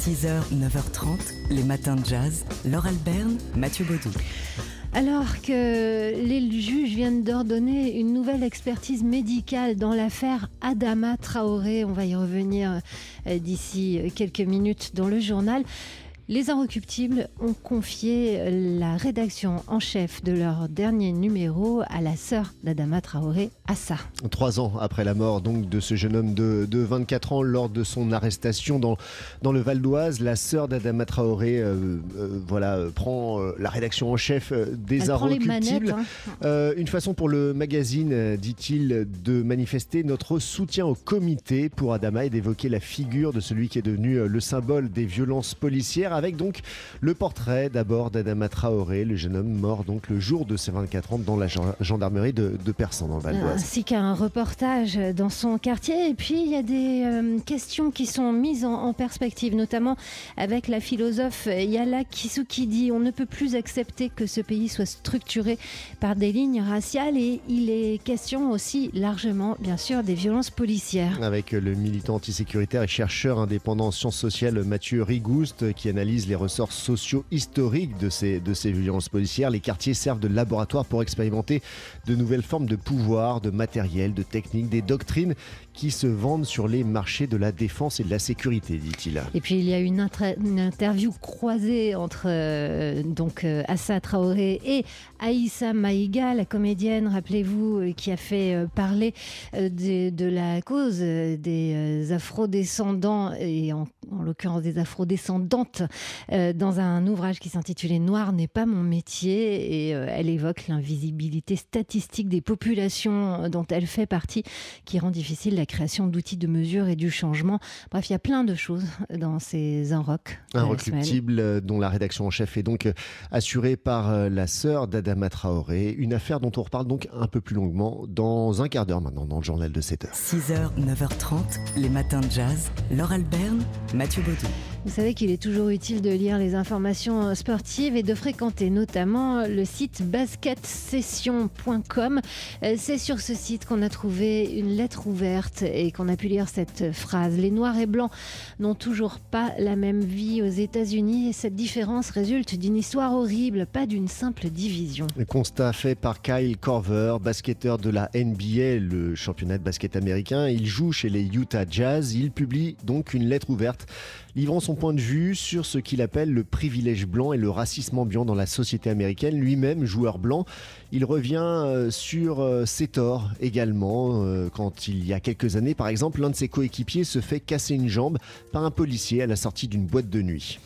6h, 9h30, les matins de jazz. Laure Alberne, Mathieu Baudou. Alors que les juges viennent d'ordonner une nouvelle expertise médicale dans l'affaire Adama Traoré, on va y revenir euh, d'ici quelques minutes dans le journal. Les Inrecuptibles ont confié la rédaction en chef de leur dernier numéro à la sœur d'Adama Traoré, Assa. Trois ans après la mort donc de ce jeune homme de, de 24 ans lors de son arrestation dans, dans le Val d'Oise, la sœur d'Adama Traoré euh, euh, voilà, euh, prend euh, la rédaction en chef des Elle Inrecuptibles. manettes, hein. Une façon pour le magazine, dit-il, de manifester notre soutien au comité pour Adama et d'évoquer la figure de celui qui est devenu le symbole des violences policières, avec donc le portrait d'abord d'Adama Traoré, le jeune homme mort donc le jour de ses 24 ans dans la gen- gendarmerie de, de Persan dans le Val d'Oise. ainsi qu'un reportage dans son quartier. Et puis, il y a des euh, questions qui sont mises en, en perspective, notamment avec la philosophe Yala Kisuki dit on ne peut plus accepter que ce pays soit structuré par des lignes raciales et il est question aussi largement, bien sûr, des violences policières. Avec le militant antisécuritaire et chercheur indépendant en sciences sociales Mathieu Rigouste qui analyse les ressorts sociaux historiques de ces, violences policières, les quartiers servent de laboratoire pour expérimenter de nouvelles formes de pouvoir, de matériel, de techniques, des doctrines qui se vendent sur les marchés de la défense et de la sécurité, dit-il. Et puis il y a une, une interview croisée entre euh, donc euh, Assa Traoré et Aïssa Maïga, la comédienne, rappelez-vous, euh, qui a fait euh, parler de, de la cause des afrodescendants et en, en l'occurrence des afrodescendantes euh, dans un ouvrage qui s'intitulait Noir n'est pas mon métier et euh, elle évoque l'invisibilité statistique des populations dont elle fait partie qui rend difficile la création d'outils de mesure et du changement. Bref, il y a plein de choses dans ces Inrock. de Un la semaine. recruptible euh, dont la rédaction en chef est donc euh, assurée par euh, la sœur d'Adama Traoré. Une affaire dont on reparle donc un peu plus longuement dans un quart d'heure maintenant dans le journal de 7 heures. 6h, 9h30, les matins de jazz. Laure Alberne, Mathieu Baudou. Vous savez qu'il est toujours utile de lire les informations sportives et de fréquenter notamment le site basketsession.com. Euh, C'est sur ce site qu'on a trouvé une lettre ouverte et qu'on a pu lire cette phrase. Les noirs et blancs n'ont toujours pas la même vie aux États-Unis et cette différence résulte d'une histoire horrible, pas d'une simple division. Le constat fait par Kyle Korver, basketteur de la NBA, le championnat de basket américain. Il joue chez les Utah Jazz. Il publie donc une lettre ouverte livrant son point de vue sur ce qu'il appelle le privilège blanc et le racisme ambiant dans la société américaine. Lui-même, joueur blanc, il revient euh, sur euh, ses torts également. euh, Quand il y a quelques années, par exemple, l'un de ses coéquipiers se fait casser une jambe par un policier à la sortie d'une boîte de nuit.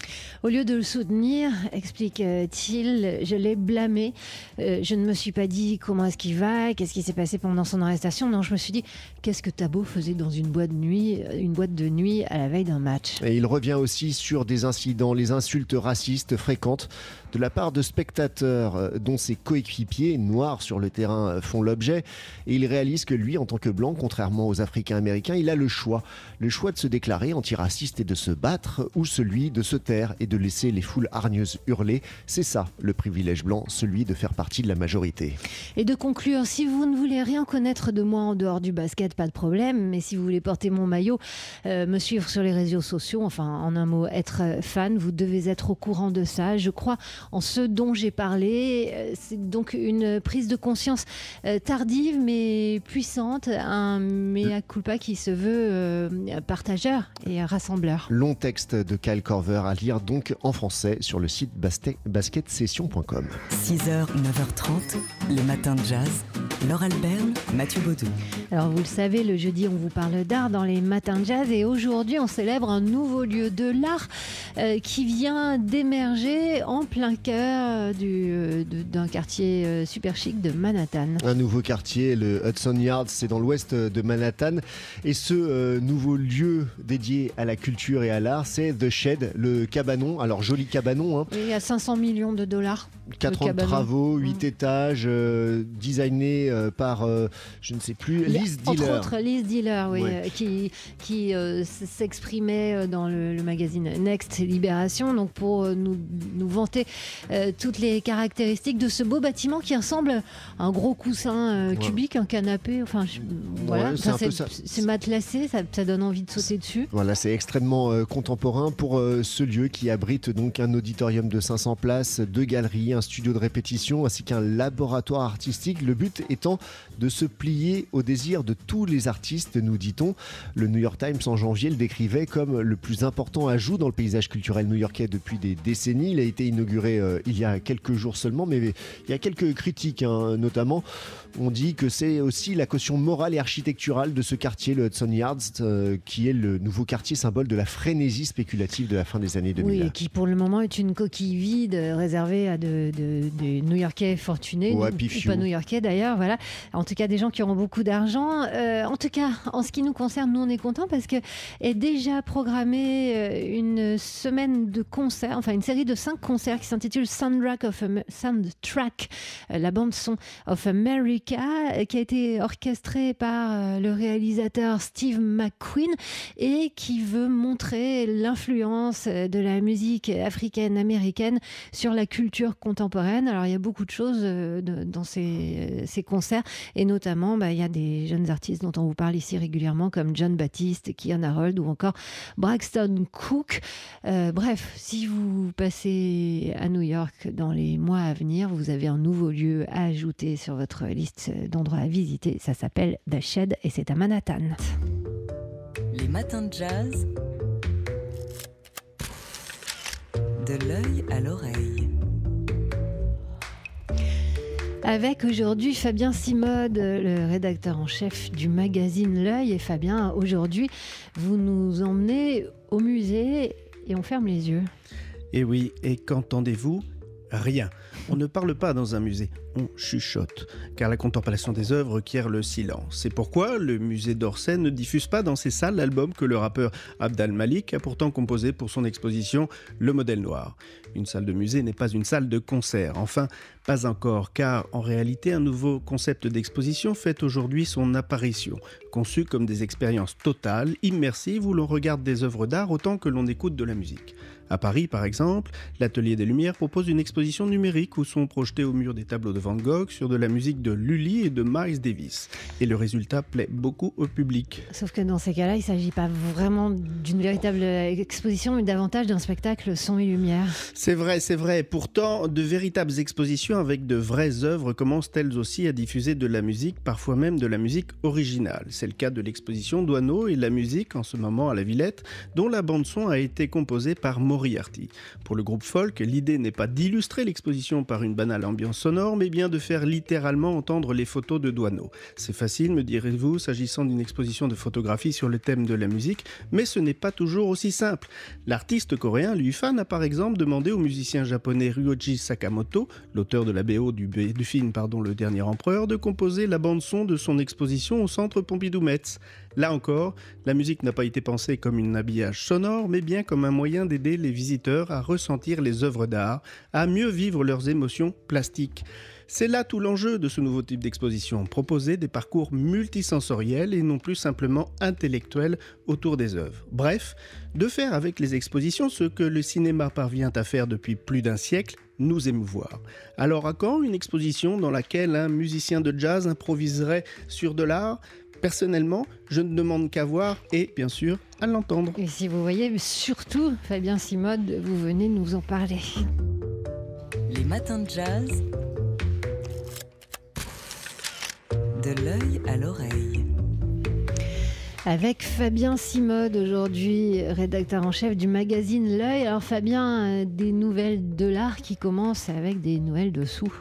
Au lieu de le soutenir, explique-t-il, je l'ai blâmé. Je ne me suis pas dit comment est-ce qu'il va, qu'est-ce qui s'est passé pendant son arrestation. Non, je me suis dit qu'est-ce que Tabo faisait dans une boîte de nuit, une boîte de nuit à la veille d'un match? Et il revient aussi sur des incidents, les insultes racistes fréquentes de la part de spectateurs euh, dont ses coéquipiers noirs sur le terrain euh, font l'objet. Et il réalise que lui, en tant que blanc, contrairement aux Africains américains, il a le choix. Le choix de se déclarer antiraciste et de se battre, ou celui de se taire et de laisser les foules hargneuses hurler. C'est ça, le privilège blanc, celui de faire partie de la majorité. Et de conclure, si vous ne voulez rien connaître de moi en dehors du basket, pas de problème. Mais si vous voulez porter mon maillot, euh, me suivre sur les réseaux sociaux, enfin en un mot, être euh, fan, vous devez être au courant de ça. Je crois en ce dont j'ai parlé. Euh, C'est donc une prise de conscience euh, tardive mais puissante, un mea culpa qui se veut partageur et rassembleur. Long texte de Kyle Corver à lire donc en français sur le site basket- basketsession.com. 6h, 9h30, les matins de jazz. Laure Alberne, Mathieu Baudou. Alors vous le savez, le jeudi on vous parle d'art dans les matins de jazz et aujourd'hui on célèbre un nouveau lieu de l'art euh, qui vient d'émerger en plein cœur du, euh, d'un quartier euh, super chic de Manhattan. Un nouveau quartier, le Hudson Yards, c'est dans l'ouest de Manhattan. Et ce euh, nouveau lieu dédié à la culture et à l'art, c'est The Shed, le cabanon. Alors joli cabanon, hein. Et à 500 millions de dollars. 4 ans de travaux, 8 étages, euh, designé euh, par, euh, je ne sais plus, Liz Dealer. Entre autres, Liz Dealer, oui, qui, qui s'exprimait dans le, magazine Next Libération, donc pour nous, nous vanter toutes les caractéristiques de ce beau bâtiment qui ressemble à un gros coussin cubique, un canapé, enfin, voilà, c'est matelassé, ça, ça, donne envie de sauter dessus. Voilà, c'est extrêmement contemporain pour ce lieu qui abrite donc un auditorium de 500 places, deux galeries, un studio de répétition ainsi qu'un laboratoire artistique. Le but étant de se plier au désir de tous les artistes, nous dit-on. Le New York Times en janvier le décrivait comme le plus important ajout dans le paysage culturel new-yorkais depuis des décennies. Il a été inauguré euh, il y a quelques jours seulement, mais il y a quelques critiques, hein, notamment. On dit que c'est aussi la caution morale et architecturale de ce quartier, le Hudson Yards, euh, qui est le nouveau quartier symbole de la frénésie spéculative de la fin des années 2000. Oui, et qui pour le moment est une coquille vide réservée à de, des New-Yorkais fortunés, ou pas New-Yorkais d'ailleurs, voilà. En tout cas, des gens qui auront beaucoup d'argent. Euh, en tout cas, en ce qui nous concerne, nous on est contents parce que est déjà programmée euh, une semaine de concerts, enfin une série de cinq concerts qui s'intitule Soundtrack of Soundtrack, euh, la bande son of America, qui a été orchestrée par le réalisateur Steve McQueen et qui veut montrer l'influence de la musique africaine américaine sur la culture contemporaine. Alors il y a beaucoup de choses euh, dans ces, concerts et notamment bah, il y a des jeunes artistes dont on vous parle ici régulièrement comme John Baptiste, Kian Harold ou encore Braxton Cook. Euh, bref, si vous passez à New York dans les mois à venir, vous avez un nouveau lieu à ajouter sur votre liste d'endroits à visiter. Ça s'appelle The et c'est à Manhattan. Les matins de jazz. De l'œil à l'oreille. Avec aujourd'hui Fabien Simode, le rédacteur en chef du magazine L'œil. Et Fabien, aujourd'hui, vous nous emmenez au musée et on ferme les yeux. Et oui, et qu'entendez-vous? Rien. On ne parle pas dans un musée, on chuchote, car la contemplation des œuvres requiert le silence. C'est pourquoi le musée d'Orsay ne diffuse pas dans ses salles l'album que le rappeur Abdal Malik a pourtant composé pour son exposition Le modèle noir. Une salle de musée n'est pas une salle de concert. Enfin, pas encore, car en réalité, un nouveau concept d'exposition fait aujourd'hui son apparition, conçu comme des expériences totales, immersives, où l'on regarde des œuvres d'art autant que l'on écoute de la musique. À Paris, par exemple, l'Atelier des Lumières propose une exposition numérique où sont projetés au mur des tableaux de Van Gogh sur de la musique de Lully et de Miles Davis. Et le résultat plaît beaucoup au public. Sauf que dans ces cas-là, il ne s'agit pas vraiment d'une véritable exposition, mais davantage d'un spectacle son et lumière. C'est vrai, c'est vrai. Pourtant, de véritables expositions avec de vraies œuvres commencent elles aussi à diffuser de la musique, parfois même de la musique originale. C'est le cas de l'exposition Douaneau et la musique en ce moment à la Villette, dont la bande-son a été composée par Maurice pour le groupe folk, l'idée n'est pas d'illustrer l'exposition par une banale ambiance sonore, mais bien de faire littéralement entendre les photos de Douaneau. C'est facile, me direz-vous, s'agissant d'une exposition de photographie sur le thème de la musique, mais ce n'est pas toujours aussi simple. L'artiste coréen Lui Fan a par exemple demandé au musicien japonais Ryoji Sakamoto, l'auteur de la BO du, du film pardon, Le Dernier Empereur, de composer la bande-son de son exposition au centre Pompidou-Metz. Là encore, la musique n'a pas été pensée comme un habillage sonore, mais bien comme un moyen d'aider les visiteurs à ressentir les œuvres d'art, à mieux vivre leurs émotions plastiques. C'est là tout l'enjeu de ce nouveau type d'exposition, proposer des parcours multisensoriels et non plus simplement intellectuels autour des œuvres. Bref, de faire avec les expositions ce que le cinéma parvient à faire depuis plus d'un siècle, nous émouvoir. Alors à quand une exposition dans laquelle un musicien de jazz improviserait sur de l'art Personnellement, je ne demande qu'à voir et bien sûr à l'entendre. Et si vous voyez, surtout Fabien Simode, vous venez nous en parler. Les matins de jazz. De l'œil à l'oreille. Avec Fabien Simode aujourd'hui, rédacteur en chef du magazine L'œil. Alors Fabien, des nouvelles de l'art qui commencent avec des nouvelles de sous.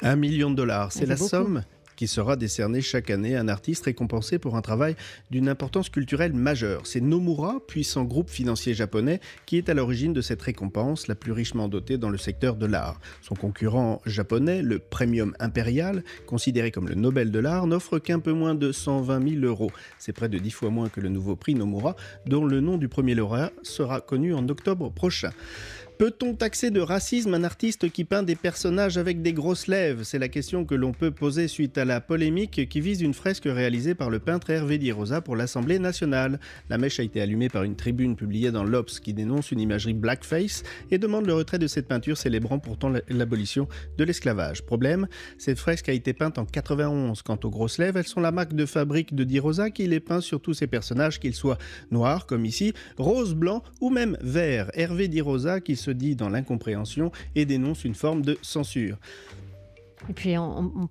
Un million de dollars, c'est la somme qui sera décerné chaque année à un artiste récompensé pour un travail d'une importance culturelle majeure. C'est Nomura, puissant groupe financier japonais, qui est à l'origine de cette récompense, la plus richement dotée dans le secteur de l'art. Son concurrent japonais, le Premium Impérial, considéré comme le Nobel de l'art, n'offre qu'un peu moins de 120 000 euros. C'est près de 10 fois moins que le nouveau prix Nomura, dont le nom du premier lauréat sera connu en octobre prochain. Peut-on taxer de racisme un artiste qui peint des personnages avec des grosses lèvres? C'est la question que l'on peut poser suite à la polémique qui vise une fresque réalisée par le peintre Hervé Di Rosa pour l'Assemblée nationale. La mèche a été allumée par une tribune publiée dans l'Obs qui dénonce une imagerie blackface et demande le retrait de cette peinture célébrant pourtant l'abolition de l'esclavage. Problème, cette fresque a été peinte en 91. Quant aux grosses lèvres, elles sont la marque de fabrique de Di Rosa qui les peint sur tous ses personnages, qu'ils soient noirs comme ici, rose, blanc ou même vert. Hervé Di Rosa qui se dit dans l'incompréhension et dénonce une forme de censure. Et puis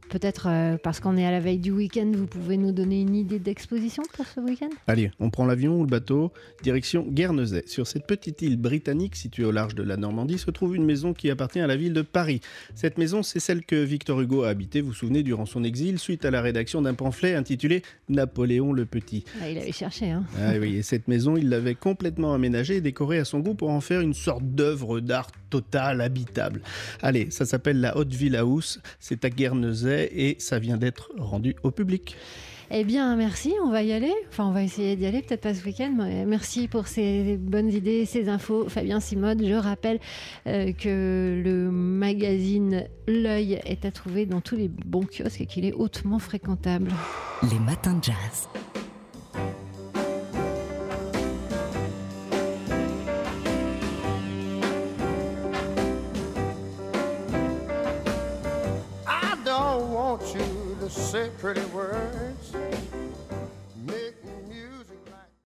peut-être euh, parce qu'on est à la veille du week-end, vous pouvez nous donner une idée d'exposition pour ce week-end? Allez, on prend l'avion ou le bateau, direction Guernesey. Sur cette petite île britannique située au large de la Normandie se trouve une maison qui appartient à la ville de Paris. Cette maison, c'est celle que Victor Hugo a habitée, vous vous souvenez, durant son exil, suite à la rédaction d'un pamphlet intitulé Napoléon le Petit. Ah, il avait cherché, hein Ah oui, et cette maison, il l'avait complètement aménagée et décorée à son goût pour en faire une sorte d'œuvre d'art totale, habitable. Allez, ça s'appelle la Haute Villa House c'est à Guernesey et ça vient d'être rendu au public. Eh bien, merci, on va y aller. Enfin, on va essayer d'y aller, peut-être pas ce week-end. merci pour ces bonnes idées, ces infos. Fabien Simode, je rappelle euh, que le magazine L'œil est à trouver dans tous les bons kiosques et qu'il est hautement fréquentable. Les matins de jazz.